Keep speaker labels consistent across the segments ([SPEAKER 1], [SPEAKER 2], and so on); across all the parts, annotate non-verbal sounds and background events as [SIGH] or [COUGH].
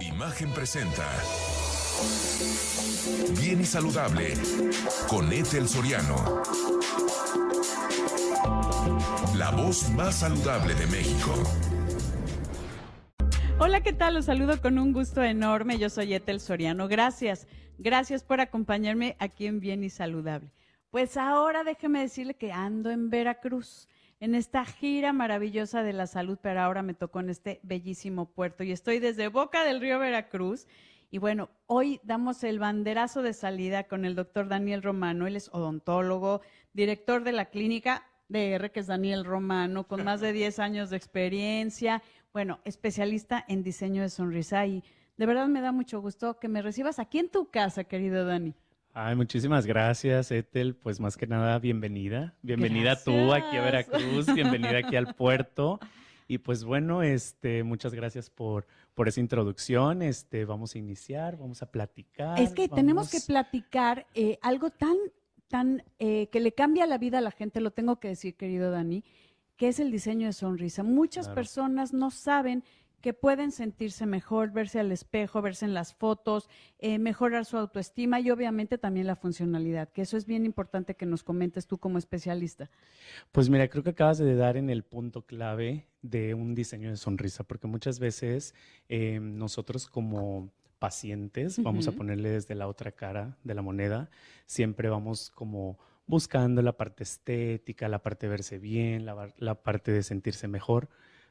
[SPEAKER 1] Imagen presenta. Bien y saludable con Ethel Soriano. La voz más saludable de México.
[SPEAKER 2] Hola, ¿qué tal? Los saludo con un gusto enorme. Yo soy Ethel Soriano. Gracias. Gracias por acompañarme aquí en Bien y Saludable. Pues ahora déjeme decirle que ando en Veracruz en esta gira maravillosa de la salud, pero ahora me tocó en este bellísimo puerto y estoy desde Boca del Río Veracruz. Y bueno, hoy damos el banderazo de salida con el doctor Daniel Romano. Él es odontólogo, director de la clínica DR, que es Daniel Romano, con más de 10 años de experiencia. Bueno, especialista en diseño de sonrisa. Y de verdad me da mucho gusto que me recibas aquí en tu casa, querido Dani.
[SPEAKER 3] Ay, muchísimas gracias, Ethel. Pues más que nada, bienvenida. Bienvenida tú aquí a Veracruz, bienvenida aquí al puerto. Y pues bueno, este, muchas gracias por, por esa introducción. Este, vamos a iniciar, vamos a platicar.
[SPEAKER 2] Es que tenemos que platicar eh, algo tan, tan eh, que le cambia la vida a la gente, lo tengo que decir, querido Dani, que es el diseño de sonrisa. Muchas personas no saben que pueden sentirse mejor, verse al espejo, verse en las fotos, eh, mejorar su autoestima y obviamente también la funcionalidad, que eso es bien importante que nos comentes tú como especialista.
[SPEAKER 3] Pues mira, creo que acabas de dar en el punto clave de un diseño de sonrisa, porque muchas veces eh, nosotros como pacientes, vamos a ponerle desde la otra cara de la moneda, siempre vamos como buscando la parte estética, la parte de verse bien, la parte de sentirse mejor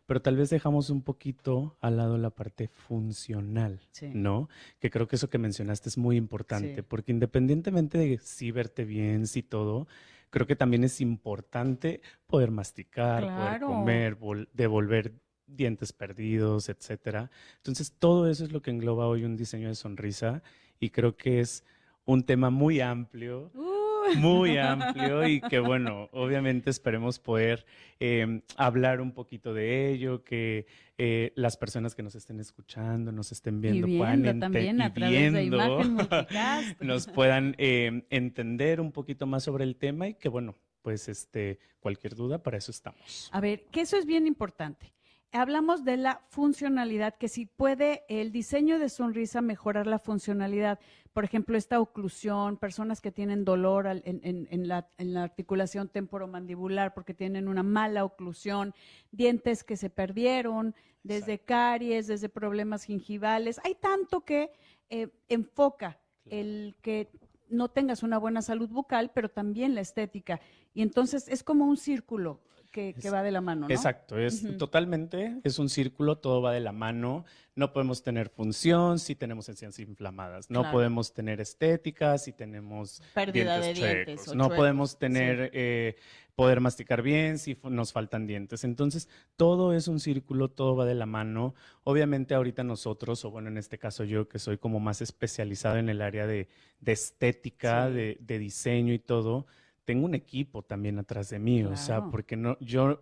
[SPEAKER 3] pero tal vez dejamos un poquito al lado la parte funcional, ¿no? Que creo que eso que mencionaste es muy importante, porque independientemente de si verte bien, si todo, creo que también es importante poder masticar, poder comer, devolver dientes perdidos, etcétera. Entonces, todo eso es lo que engloba hoy un diseño de sonrisa y creo que es un tema muy amplio. Uh muy amplio y que bueno, obviamente esperemos poder em, hablar un poquito de ello, que eh, las personas que nos estén escuchando, nos estén viendo, puedan
[SPEAKER 2] también a través de imagen [LAUGHS]
[SPEAKER 3] nos puedan em, entender un poquito más sobre el tema y que bueno, pues este, cualquier duda, para eso estamos.
[SPEAKER 2] A ver, que eso es bien importante hablamos de la funcionalidad, que si puede el diseño de sonrisa mejorar la funcionalidad, por ejemplo, esta oclusión, personas que tienen dolor en, la, articulación temporomandibular porque tienen una mala oclusión, dientes que se perdieron, desde caries, desde problemas gingivales. Hay tanto que eh, enfoca el que no tengas una buena salud bucal, pero también la estética. Y entonces es como un círculo que, va de la mano, ¿no?
[SPEAKER 3] Exacto, es totalmente, es un círculo, todo va de la mano. No podemos tener función si tenemos encías inflamadas, no podemos tener estética si tenemos
[SPEAKER 2] pérdida de dientes,
[SPEAKER 3] no podemos tener eh, poder masticar bien si nos faltan dientes. Entonces, todo es un círculo, todo va de la mano. Obviamente ahorita nosotros, o bueno, en este caso yo que soy como más especializado en el área de, estética, de, de diseño y todo, tengo un equipo también atrás de mí, o sea, porque no, yo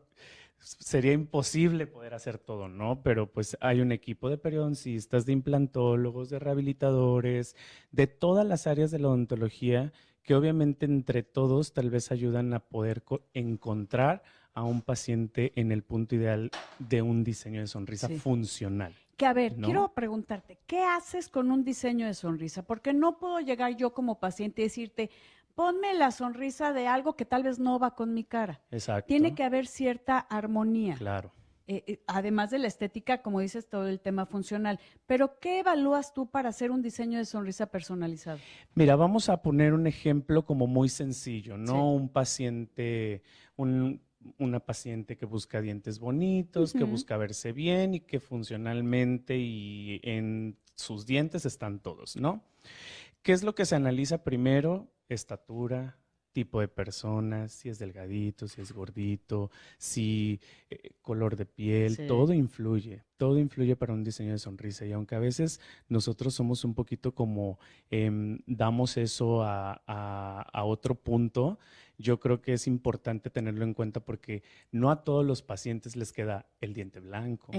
[SPEAKER 3] sería imposible poder hacer todo, ¿no? Pero pues hay un equipo de periodoncistas, de implantólogos, de rehabilitadores, de todas las áreas de la odontología que obviamente entre todos tal vez ayudan a poder encontrar a un paciente en el punto ideal de un diseño de sonrisa funcional.
[SPEAKER 2] Que a ver, quiero preguntarte, ¿qué haces con un diseño de sonrisa? Porque no puedo llegar yo como paciente y decirte, ponme la sonrisa de algo que tal vez no va con mi cara.
[SPEAKER 3] Exacto.
[SPEAKER 2] Tiene que haber cierta armonía.
[SPEAKER 3] Claro.
[SPEAKER 2] Eh, eh, además de la estética, como dices, todo el tema funcional. Pero, ¿qué evalúas tú para hacer un diseño de sonrisa personalizado?
[SPEAKER 3] Mira, vamos a poner un ejemplo como muy sencillo, ¿no? Un paciente, una paciente que busca dientes bonitos, que busca verse bien y que funcionalmente y en sus dientes están todos, ¿no? ¿Qué es lo que se analiza primero? Estatura, tipo de persona, si es delgadito, si es gordito, si eh, color de piel, todo influye, todo influye para un diseño de sonrisa. Y aunque a veces nosotros somos un poquito como em, damos eso a, a, otro punto, yo creo que es importante tenerlo en cuenta porque no a todos los pacientes les queda el diente blanco.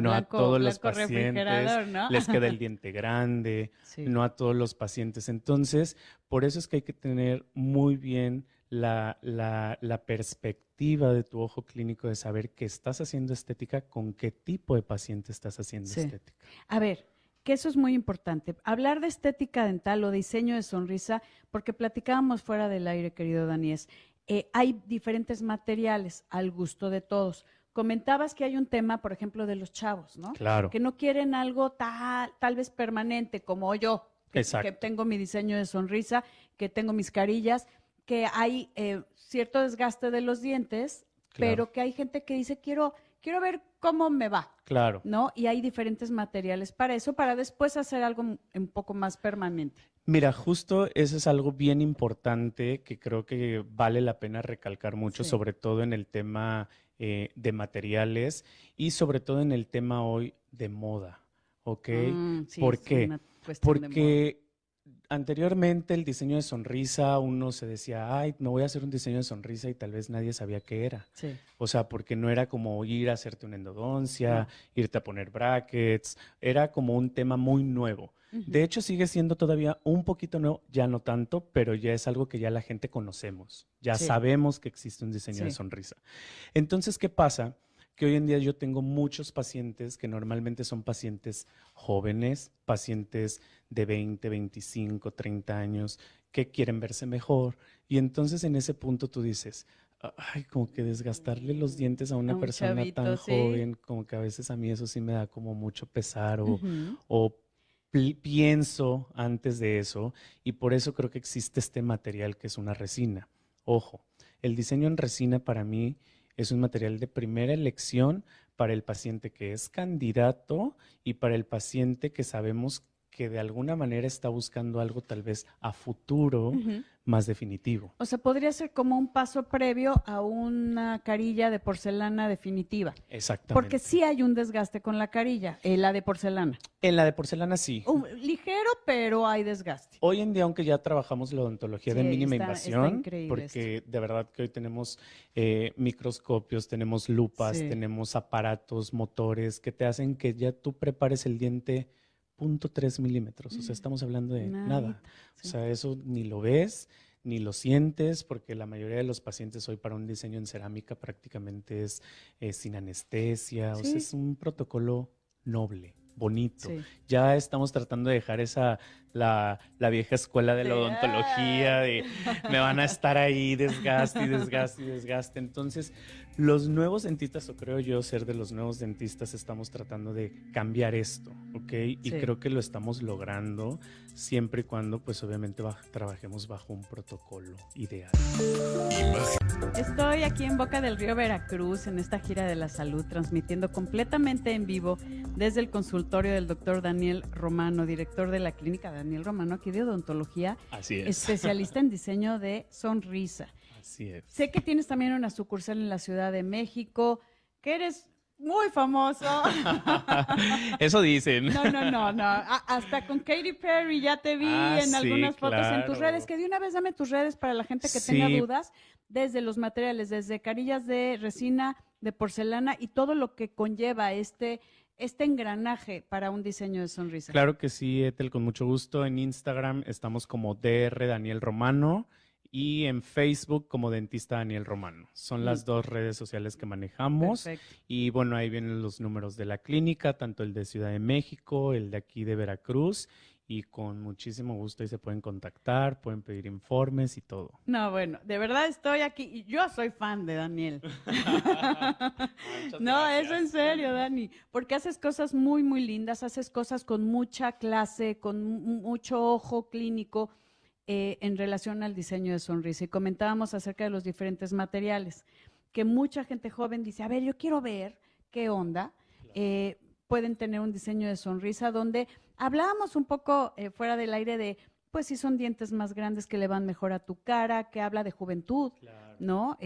[SPEAKER 2] no
[SPEAKER 3] a todos los pacientes les queda el [LAUGHS] diente grande, no a todos los pacientes. Entonces, por eso es que hay que tener muy bien la, la, perspectiva de tu ojo clínico de saber que estás haciendo estética, con qué tipo de paciente estás haciendo estética.
[SPEAKER 2] A ver, que eso es muy importante. Hablar de estética dental o diseño de sonrisa, porque platicábamos fuera del aire, querido Daniel, eh, hay diferentes materiales al gusto de todos. Comentabas que hay un tema, por ejemplo, de los chavos, ¿no?
[SPEAKER 3] Claro.
[SPEAKER 2] Que no quieren algo tal, tal vez permanente, como yo, que, que tengo mi diseño de sonrisa, que tengo mis carillas, que hay eh, cierto desgaste de los dientes, pero que hay gente que dice, quiero, quiero ver cómo me va.
[SPEAKER 3] Claro.
[SPEAKER 2] ¿No? Y hay diferentes materiales para eso, para después hacer algo un poco más permanente.
[SPEAKER 3] Mira, justo eso es algo bien importante que creo que vale la pena recalcar mucho, sobre todo en el tema eh, de materiales y sobre todo en el tema hoy de moda, ¿ok? Mm, ¿Por qué? Porque anteriormente el diseño de sonrisa, uno se decía, ay, me voy a hacer un diseño de sonrisa y tal vez nadie sabía qué era. O sea, porque no era como ir a hacerte una endodoncia, irte a poner brackets, era como un tema muy nuevo. De hecho, sigue siendo todavía un poquito nuevo, ya no tanto, pero ya es algo que ya la gente conocemos. Ya sabemos que existe un diseño de sonrisa. Entonces, ¿qué pasa? Que hoy en día yo tengo muchos pacientes que normalmente son pacientes jóvenes, pacientes de 20, 25, 30 años, que quieren verse mejor. Y entonces en ese punto tú dices, ay, como que desgastarle los dientes a una persona tan joven, como que a veces a mí eso sí me da como mucho pesar o, o pienso antes de eso y por eso creo que existe este material que es una resina. Ojo, el diseño en resina para mí es un material de primera elección para el paciente que es candidato y para el paciente que sabemos que de alguna manera está buscando algo tal vez a futuro más definitivo.
[SPEAKER 2] O sea, podría ser como un paso previo a una carilla de porcelana definitiva.
[SPEAKER 3] Exactamente.
[SPEAKER 2] Porque sí hay un desgaste con la carilla, en la de porcelana.
[SPEAKER 3] En la de porcelana sí.
[SPEAKER 2] ligero, pero hay desgaste.
[SPEAKER 3] Hoy en día, aunque ya trabajamos la odontología de mínima invasión, porque de verdad que hoy tenemos eh, microscopios, tenemos lupas, tenemos aparatos, motores que te hacen que ya tú prepares el diente punto tres milímetros. O sea, mm, estamos hablando de nada. O sea, eso ni lo ves, ni lo sientes, porque la mayoría de los pacientes hoy para un diseño en cerámica prácticamente es sin anestesia. O sea, es un protocolo noble bonito. Ya estamos tratando de dejar esa, la, vieja escuela de la odontología, de me van a estar ahí desgaste y desgaste y desgaste. Entonces, los nuevos dentistas, o creo yo ser de los nuevos dentistas, estamos tratando de cambiar esto, ¿ok? Y creo que lo estamos logrando siempre y cuando, pues obviamente, trabajemos bajo un protocolo ideal.
[SPEAKER 2] Estoy aquí en Boca del Río Veracruz, en esta gira de la salud, transmitiendo completamente en vivo desde el consultorio del doctor Daniel Romano, director de la clínica Daniel Romano, aquí de odontología.
[SPEAKER 3] Así es.
[SPEAKER 2] Especialista en diseño de sonrisa. Sé que tienes también una sucursal en la Ciudad de México, que eres muy famoso. [LAUGHS]
[SPEAKER 3] Eso dicen.
[SPEAKER 2] No, no, no, no. hasta con Katy Perry ya te vi ah, en algunas fotos en tus redes. Que de una vez dame tus redes para la gente que tenga dudas, desde los materiales, desde carillas de resina, de porcelana y todo lo que conlleva este este engranaje para un diseño de sonrisa.
[SPEAKER 3] Claro que sí, Etel, con mucho gusto. En Instagram estamos como DR Daniel Romano y en Facebook como Dentista Daniel Romano. Son las mm. dos redes sociales que manejamos. Y bueno, ahí vienen los números de la clínica, tanto el de Ciudad de México, el de aquí de Veracruz. Y con muchísimo gusto ahí se pueden contactar, pueden pedir informes y todo.
[SPEAKER 2] No, bueno, de verdad estoy aquí. Yo soy fan de Daniel. [LAUGHS] [LAUGHS] no, es en serio, Dani. Porque haces cosas muy, muy lindas, haces cosas con mucha clase, con mucho ojo clínico eh, en relación al diseño de sonrisa y comentábamos acerca de los diferentes materiales, que mucha gente joven dice, a ver, yo quiero ver qué onda. Eh, pueden tener un diseño de sonrisa donde hablábamos un poco eh, fuera del aire de, pues si son dientes más grandes que le van mejor a tu cara, que habla de juventud, ¿no?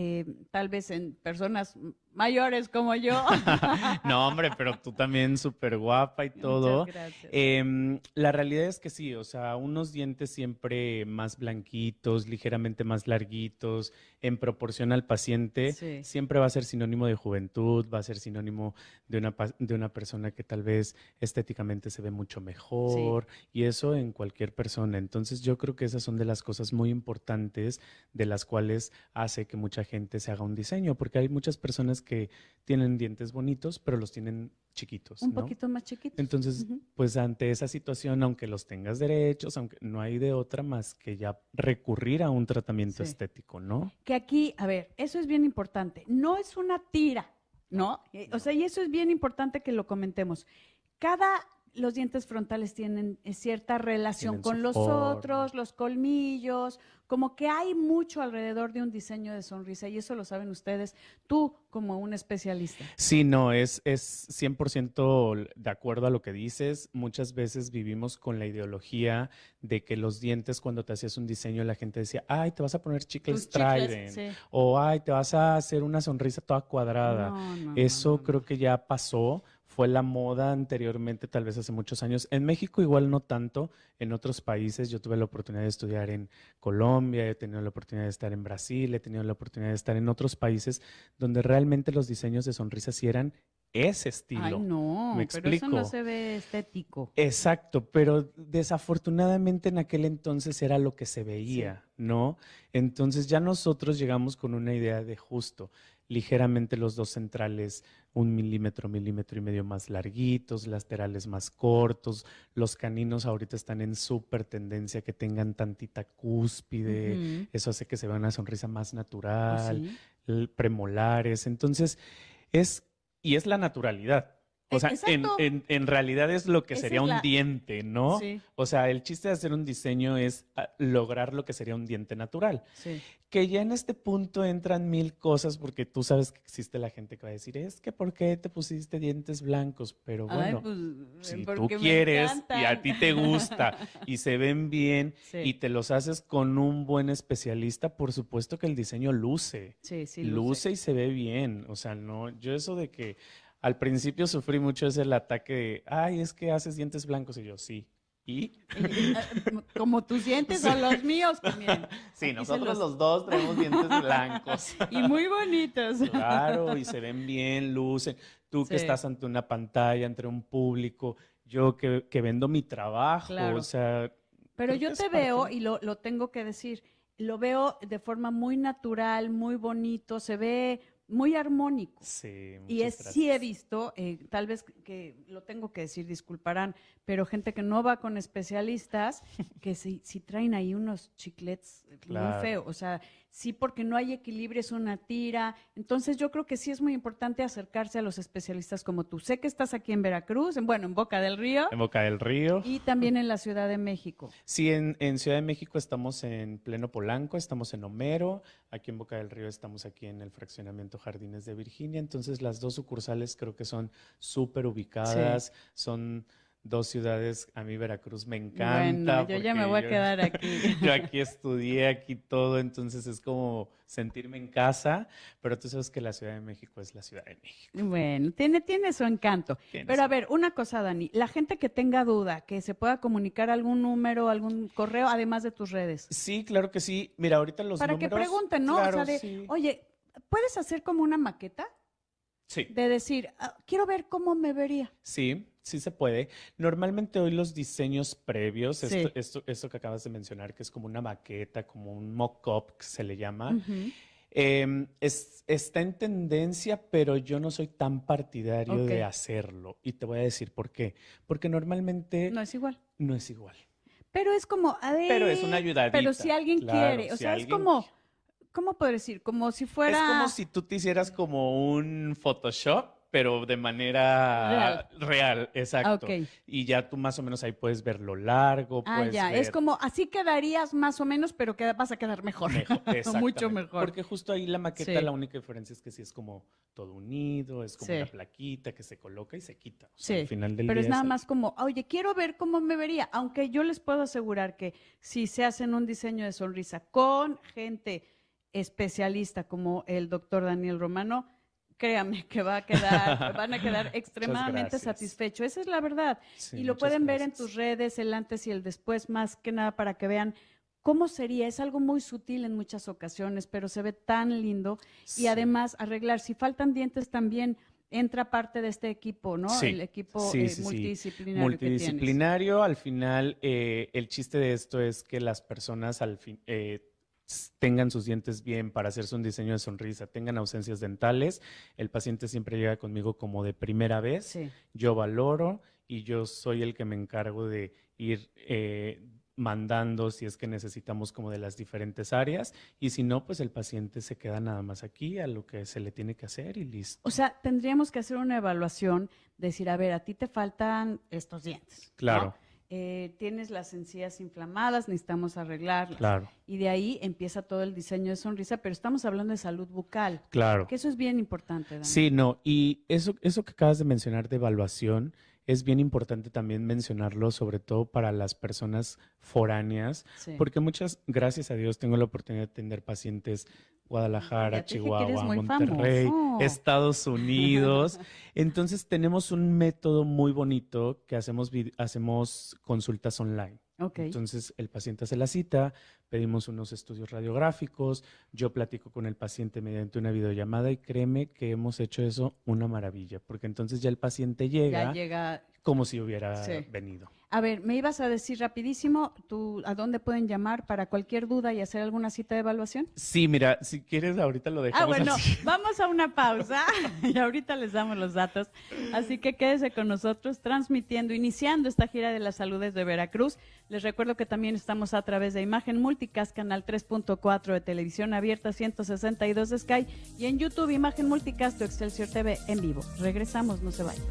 [SPEAKER 2] tal vez en personas mayores como yo. [LAUGHS] [LAUGHS]
[SPEAKER 3] no, hombre, pero tú también súper guapa y todo. Eh, la realidad es que sí, o sea, unos dientes siempre más blanquitos, ligeramente más larguitos, en proporción al paciente, siempre va a ser sinónimo de juventud, va a ser sinónimo de una, de una persona que tal vez estéticamente se ve mucho mejor, y eso en cualquier persona. Entonces yo creo que esas son de las cosas muy importantes de las cuales hace que mucha gente se haga un diseño, porque hay muchas personas que tienen dientes bonitos, pero los tienen chiquitos.
[SPEAKER 2] Un
[SPEAKER 3] ¿no?
[SPEAKER 2] poquito más chiquitos.
[SPEAKER 3] Entonces, pues ante esa situación, aunque los tengas derechos, aunque no hay de otra más que ya recurrir a un tratamiento
[SPEAKER 2] Sí.
[SPEAKER 3] estético, ¿no?
[SPEAKER 2] que aquí, a ver, eso es bien importante. No es una tira, ¿no? Eh, O sea, y eso es bien importante que lo comentemos. Cada, los dientes frontales tienen eh, cierta relación
[SPEAKER 3] Tienen
[SPEAKER 2] con los
[SPEAKER 3] forma.
[SPEAKER 2] otros, los colmillos, como que hay mucho alrededor de un diseño de sonrisa y eso lo saben ustedes, tú como un especialista.
[SPEAKER 3] Sí, no, es, es 100% de acuerdo a lo que dices. Muchas veces vivimos con la ideología de que los dientes, cuando te hacías un diseño, la gente decía, ay, te vas a poner chicles
[SPEAKER 2] Tus chicles,
[SPEAKER 3] Trident,
[SPEAKER 2] sí.
[SPEAKER 3] o ay, te vas a hacer una sonrisa toda cuadrada.
[SPEAKER 2] No, no, no,
[SPEAKER 3] Eso
[SPEAKER 2] no.
[SPEAKER 3] creo que ya pasó, fue la moda anteriormente, tal vez hace muchos años. En México igual no tanto, en otros países yo tuve la oportunidad de estudiar en Colombia, he tenido la oportunidad de estar en Brasil, he tenido la oportunidad de estar en otros países donde realmente los diseños de sonrisas eran ese estilo.
[SPEAKER 2] Ay, no,
[SPEAKER 3] ¿Me
[SPEAKER 2] pero eso no
[SPEAKER 3] explico?
[SPEAKER 2] se ve estético.
[SPEAKER 3] Exacto, pero desafortunadamente en aquel entonces era lo que se veía, ¿no? Entonces ya nosotros llegamos con una idea de justo, ligeramente los dos centrales un milímetro, milímetro y medio más larguitos, laterales más cortos, los caninos ahorita están en súper tendencia que tengan tantita cúspide, eso hace que se vea una sonrisa más
[SPEAKER 2] Pues
[SPEAKER 3] natural
[SPEAKER 2] sí.
[SPEAKER 3] premolares. Entonces, es, y es la naturalidad. O
[SPEAKER 2] E-
[SPEAKER 3] sea, en,
[SPEAKER 2] exacto.
[SPEAKER 3] en- en realidad es lo que
[SPEAKER 2] Esa
[SPEAKER 3] sería un
[SPEAKER 2] la-
[SPEAKER 3] diente, ¿no?
[SPEAKER 2] Sí,
[SPEAKER 3] O sea, el chiste de hacer un diseño es ah, lograr lo que sería un diente natural.
[SPEAKER 2] sí.
[SPEAKER 3] Que ya en este punto entran mil cosas porque tú sabes que existe la gente que va a decir, es que ¿por qué te pusiste dientes blancos? Pero
[SPEAKER 2] Ay,
[SPEAKER 3] bueno,
[SPEAKER 2] pues,
[SPEAKER 3] si tú quieres y a ti te gusta [LAUGHS] y se ven bien
[SPEAKER 2] Sí.
[SPEAKER 3] y te los haces con un buen especialista, por supuesto que el diseño luce
[SPEAKER 2] Sí, sí,
[SPEAKER 3] luce. y se ve bien. O sea, no, yo eso de que al principio sufrí mucho ese el ataque de, ay, es que haces dientes blancos y yo, sí. ¿Y? [LAUGHS]
[SPEAKER 2] Como tus dientes son los míos, miren, [LAUGHS]
[SPEAKER 3] Sí,
[SPEAKER 2] Aquí
[SPEAKER 3] nosotros
[SPEAKER 2] los-
[SPEAKER 3] los dos tenemos dientes [LAUGHS] blancos.
[SPEAKER 2] y muy bonitos.
[SPEAKER 3] Claro, y se ven bien, lucen. Tú que
[SPEAKER 2] Sí.
[SPEAKER 3] estás ante una pantalla, entre un público, yo que, que vendo mi trabajo,
[SPEAKER 2] Claro.
[SPEAKER 3] o sea...
[SPEAKER 2] Pero yo te
[SPEAKER 3] parte-
[SPEAKER 2] veo, y lo, lo tengo que decir, lo veo de forma muy natural, muy bonito, se ve muy armónico.
[SPEAKER 3] Sí,
[SPEAKER 2] Y es, sí he visto, eh, tal vez que lo tengo que decir, disculparán, pero gente que no va con especialistas, que si, si traen ahí unos chiclets muy feos, o sea, sí porque no hay equilibrio, es una tira. Entonces yo creo que sí es muy importante acercarse a los especialistas como tú. Sé que estás aquí en Veracruz, en, bueno, en Boca del Río
[SPEAKER 3] En Boca del Río.
[SPEAKER 2] y también en la Ciudad de México.
[SPEAKER 3] Sí, en, en Ciudad de México estamos en pleno Polanco, estamos en Homero, aquí en Boca del Río estamos aquí en el fraccionamiento Jardines de Virginia, entonces las dos sucursales creo que son súper ubicadas, son dos ciudades, a mí Veracruz me encanta.
[SPEAKER 2] bueno, yo ya me voy a
[SPEAKER 3] yo-
[SPEAKER 2] quedar [LAUGHS] aquí.
[SPEAKER 3] Yo aquí estudié, aquí todo, entonces es como sentirme en casa, pero tú sabes que la Ciudad de México es la Ciudad de México.
[SPEAKER 2] Bueno, tiene, tiene su encanto.
[SPEAKER 3] Tiene
[SPEAKER 2] Pero
[SPEAKER 3] su
[SPEAKER 2] a ver, una cosa, Dani, la gente que tenga duda, que se pueda comunicar algún número, algún correo, además de tus redes.
[SPEAKER 3] Sí, claro que sí. Mira, ahorita los
[SPEAKER 2] para que
[SPEAKER 3] números-
[SPEAKER 2] pregunten, ¿no?
[SPEAKER 3] Claro,
[SPEAKER 2] o sea, de,
[SPEAKER 3] sí.
[SPEAKER 2] oye, ¿puedes hacer como una maqueta?
[SPEAKER 3] Sí.
[SPEAKER 2] De decir, "Ah, quiero ver cómo me vería.
[SPEAKER 3] Sí, sí se puede. Normalmente hoy los diseños previos,
[SPEAKER 2] Sí.
[SPEAKER 3] esto, esto, esto que acabas de mencionar, que es como una maqueta, como un mock-up que se le llama, em, es- está en tendencia, pero yo no soy tan partidario de hacerlo. Y te voy a decir por qué. Porque normalmente
[SPEAKER 2] No es igual.
[SPEAKER 3] no es igual.
[SPEAKER 2] Pero es como, a ver.
[SPEAKER 3] Pero es una ayudadita.
[SPEAKER 2] Pero si alguien
[SPEAKER 3] claro,
[SPEAKER 2] quiere, o
[SPEAKER 3] si
[SPEAKER 2] sea, es
[SPEAKER 3] alguien
[SPEAKER 2] como, ¿cómo puedo decir? Como si fuera.
[SPEAKER 3] Es como si tú te hicieras como un Photoshop, pero de manera real, exacto. Y ya tú más o menos ahí puedes ver lo largo,
[SPEAKER 2] Ah, ya,
[SPEAKER 3] ver
[SPEAKER 2] es como, así quedarías más o menos, pero queda- vas a quedar mejor.
[SPEAKER 3] mejor, [LAUGHS]
[SPEAKER 2] Mucho mejor.
[SPEAKER 3] Porque justo ahí la maqueta,
[SPEAKER 2] Sí.
[SPEAKER 3] la única diferencia es que sí es como todo unido, es como
[SPEAKER 2] Sí.
[SPEAKER 3] una plaquita que se coloca y se quita. O sea,
[SPEAKER 2] Sí,
[SPEAKER 3] al final del
[SPEAKER 2] Pero
[SPEAKER 3] día
[SPEAKER 2] es nada más como, oye, quiero ver cómo me vería. Aunque yo les puedo asegurar que si se hacen un diseño de sonrisa con gente especialista como el doctor Daniel Romano, créame que va a quedar, [LAUGHS] van a quedar extremadamente satisfechos. Esa es la verdad.
[SPEAKER 3] Sí,
[SPEAKER 2] y lo pueden ver en tus redes, el antes y el después, más que nada para que vean cómo sería. Es algo muy sutil en muchas ocasiones, pero se ve tan lindo. Y además, arreglar, si faltan dientes también entra parte de este equipo, ¿no?
[SPEAKER 3] Sí,
[SPEAKER 2] El equipo
[SPEAKER 3] sí,
[SPEAKER 2] eh,
[SPEAKER 3] sí,
[SPEAKER 2] multidisciplinario. que.
[SPEAKER 3] Multidisciplinario, al final, eh, el chiste de esto es que las personas al fin, eh, tengan sus dientes bien para hacerse un diseño de sonrisa, tengan ausencias dentales, el paciente siempre llega conmigo como de primera vez, yo valoro y yo soy el que me encargo de ir eh, mandando si es que necesitamos como de las diferentes áreas y si no, pues el paciente se queda nada más aquí a lo que se le tiene que hacer y listo.
[SPEAKER 2] O sea, tendríamos que hacer una evaluación, decir, a ver, a ti te faltan estos dientes.
[SPEAKER 3] Claro.
[SPEAKER 2] Eh, tienes las encías inflamadas, necesitamos arreglarlas.
[SPEAKER 3] Claro.
[SPEAKER 2] Y de ahí empieza todo el diseño de sonrisa, pero estamos hablando de salud bucal.
[SPEAKER 3] Claro.
[SPEAKER 2] Que eso es bien importante. Dani.
[SPEAKER 3] Sí, no, y eso, eso que acabas de mencionar de evaluación, es bien importante también mencionarlo, sobre todo para las personas foráneas, porque muchas, gracias a Dios, tengo la oportunidad de atender pacientes Guadalajara, Chihuahua, Monterrey, Estados Unidos. [LAUGHS] Entonces tenemos un método muy bonito que hacemos, hacemos consultas online. Entonces el paciente hace la cita, pedimos unos estudios radiográficos, yo platico con el paciente mediante una videollamada y créeme que hemos hecho eso una maravilla, porque entonces ya el paciente llega,
[SPEAKER 2] llega...
[SPEAKER 3] como si hubiera venido.
[SPEAKER 2] A ver, me ibas a decir rapidísimo, ¿tú, ¿a dónde pueden llamar para cualquier duda y hacer alguna cita de evaluación?
[SPEAKER 3] Sí, mira, si quieres ahorita lo dejamos.
[SPEAKER 2] Ah, bueno,
[SPEAKER 3] así. [LAUGHS]
[SPEAKER 2] vamos a una pausa [LAUGHS] y ahorita les damos los datos. Así que quédese con nosotros transmitiendo, iniciando esta gira de las saludes de Veracruz. Les recuerdo que también estamos a través de Imagen Multicast, canal 3.4 de televisión abierta, 162 de Sky y en YouTube Imagen Multicast o Excelsior TV en vivo. Regresamos, no se vayan.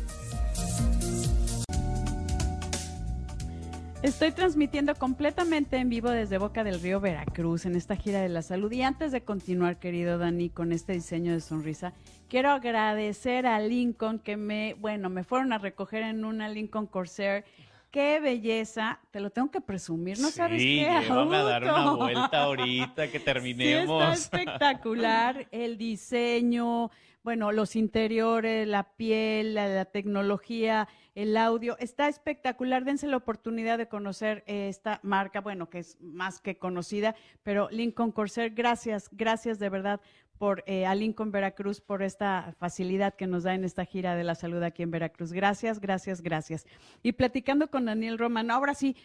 [SPEAKER 2] Estoy transmitiendo completamente en vivo desde Boca del Río Veracruz en esta gira de la salud. Y antes de continuar, querido Dani, con este diseño de sonrisa, quiero agradecer a Lincoln que me, bueno, me fueron a recoger en una Lincoln Corsair. ¡Qué belleza! Te lo tengo que presumir, ¿no sabes qué?
[SPEAKER 3] Vamos a dar una vuelta [LAUGHS] ahorita que terminemos.
[SPEAKER 2] Sí, está espectacular el diseño, bueno, los interiores, la piel, la, tecnología, el audio, está espectacular. Dense la oportunidad de conocer esta marca, bueno, que es más que conocida, pero Lincoln Corsair, gracias, gracias de verdad por eh, a Lincoln Veracruz por esta facilidad que nos da en esta gira de la salud aquí en Veracruz. Gracias, gracias, gracias. Y platicando con Daniel Roman, ahora sí,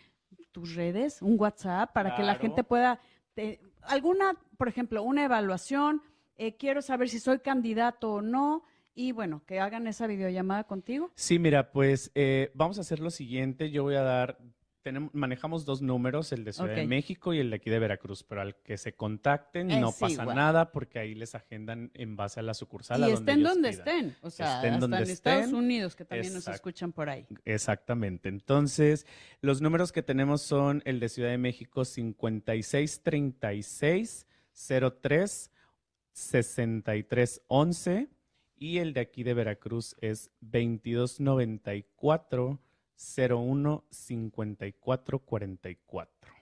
[SPEAKER 2] tus redes, un WhatsApp para que la gente pueda, eh, alguna, por ejemplo, una evaluación eh, quiero saber si soy candidato o no. Y bueno, que hagan esa videollamada contigo.
[SPEAKER 3] Sí, mira, pues eh, vamos a hacer lo siguiente. Yo voy a dar, tenemos, manejamos dos números, el de Ciudad de México y el de aquí de Veracruz, pero al que se contacten no pasa nada porque ahí les agendan en base a la sucursal.
[SPEAKER 2] Y estén donde estén, o sea, estén hasta en Estados Unidos, que también nos escuchan por ahí.
[SPEAKER 3] Exactamente. Entonces, los números que tenemos son el de Ciudad de México 5636 03 6311 y el de aquí de Veracruz es 2294 01 54 44.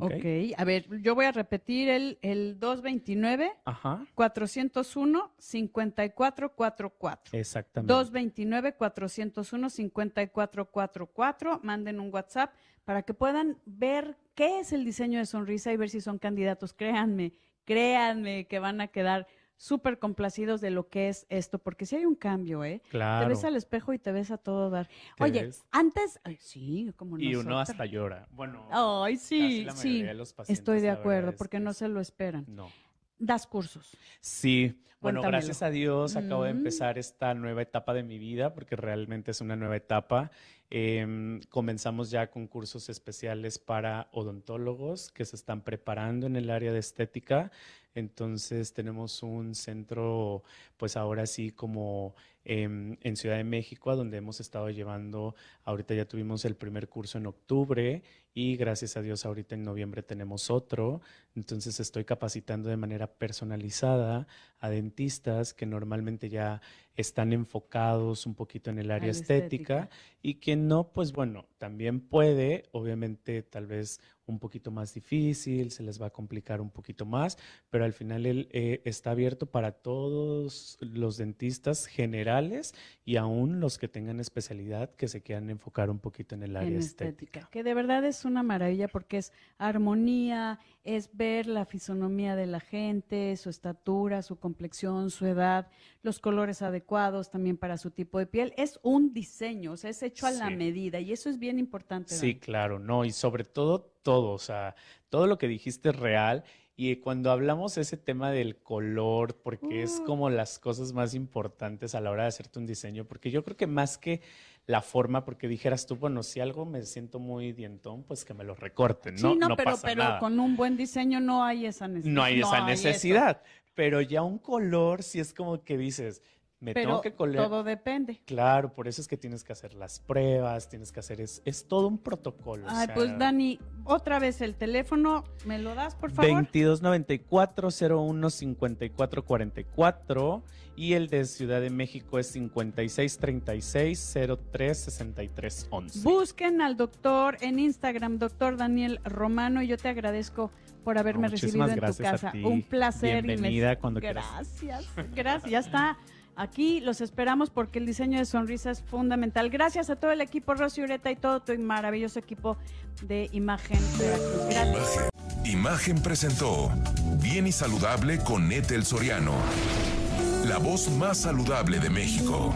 [SPEAKER 2] ¿Okay? ok, a ver, yo voy a repetir el, el 229 Ajá. 401 5444.
[SPEAKER 3] Exactamente.
[SPEAKER 2] 229 401 5444. Manden un WhatsApp para que puedan ver qué es el diseño de sonrisa y ver si son candidatos. Créanme, créanme que van a quedar súper complacidos de lo que es esto, porque si hay un cambio, ¿eh?
[SPEAKER 3] Claro.
[SPEAKER 2] Te ves al espejo y te ves a todo dar. Oye, antes, sí, como
[SPEAKER 3] Y uno hasta llora. Bueno,
[SPEAKER 2] ay, sí, sí. estoy de acuerdo, porque no se lo esperan.
[SPEAKER 3] No.
[SPEAKER 2] Das cursos.
[SPEAKER 3] Sí, bueno, gracias a Dios acabo de mm. empezar esta nueva etapa de mi vida, porque realmente es una nueva etapa. Em, comenzamos ya con cursos especiales para odontólogos que se están preparando en el área de estética. Entonces tenemos un centro, pues ahora sí como em, en Ciudad de México, a donde hemos estado llevando, ahorita ya tuvimos el primer curso en octubre y gracias a Dios ahorita en noviembre tenemos otro. Entonces estoy capacitando de manera personalizada a dentistas que normalmente ya están enfocados un poquito en el área estética, y que no, pues bueno, también puede, obviamente tal vez un poquito más difícil, se les va a complicar un poquito más, pero al final él eh, está abierto para todos los dentistas generales y aún los que tengan especialidad que se quieran enfocar un poquito en el área estética.
[SPEAKER 2] Que de verdad es una maravilla porque es armonía, es ver la fisonomía de la gente, su estatura, su complexión, su edad, los colores adecuados también para su tipo de piel. Es un diseño, o sea, es hecho a la medida y eso es bien importante.
[SPEAKER 3] Sí, claro, no, y sobre todo todo, o sea, todo lo que dijiste es real Y cuando hablamos ese tema del color, porque es
[SPEAKER 2] Uh.
[SPEAKER 3] como las cosas más importantes a la hora de hacerte un diseño, porque yo creo que más que la forma, porque dijeras tú, bueno, si algo me siento muy dientón, pues que me lo recorten, ¿no?
[SPEAKER 2] sí, no, pero,
[SPEAKER 3] pasa
[SPEAKER 2] pero
[SPEAKER 3] nada.
[SPEAKER 2] con un buen diseño no hay esa necesidad.
[SPEAKER 3] No hay esa necesidad. Pero ya un color, sí es como que dices, me
[SPEAKER 2] Pero
[SPEAKER 3] tengo que coler.
[SPEAKER 2] todo depende.
[SPEAKER 3] Claro, por eso es que tienes que hacer las pruebas, tienes que hacer, es, es todo un protocolo. o
[SPEAKER 2] Ay,
[SPEAKER 3] sea,
[SPEAKER 2] pues Dani, otra vez el teléfono, ¿me lo das, por favor?
[SPEAKER 3] 2294 01 54 44 y el de Ciudad de México es 56 36 03 63 11.
[SPEAKER 2] Busquen al doctor en Instagram, doctor Daniel Romano, y yo te agradezco por haberme
[SPEAKER 3] Muchísimas
[SPEAKER 2] recibido en tu
[SPEAKER 3] gracias
[SPEAKER 2] casa. Un placer. y me-
[SPEAKER 3] Bienvenida cuando quieras.
[SPEAKER 2] Gracias, gracias. Ya está. Aquí los esperamos porque el diseño de sonrisa es fundamental. Gracias a todo el equipo Rosy Ureta y todo tu maravilloso equipo de
[SPEAKER 1] Imagen. Imagen. Presentó Bien y Saludable con Ethel Soriano. La voz más saludable de México.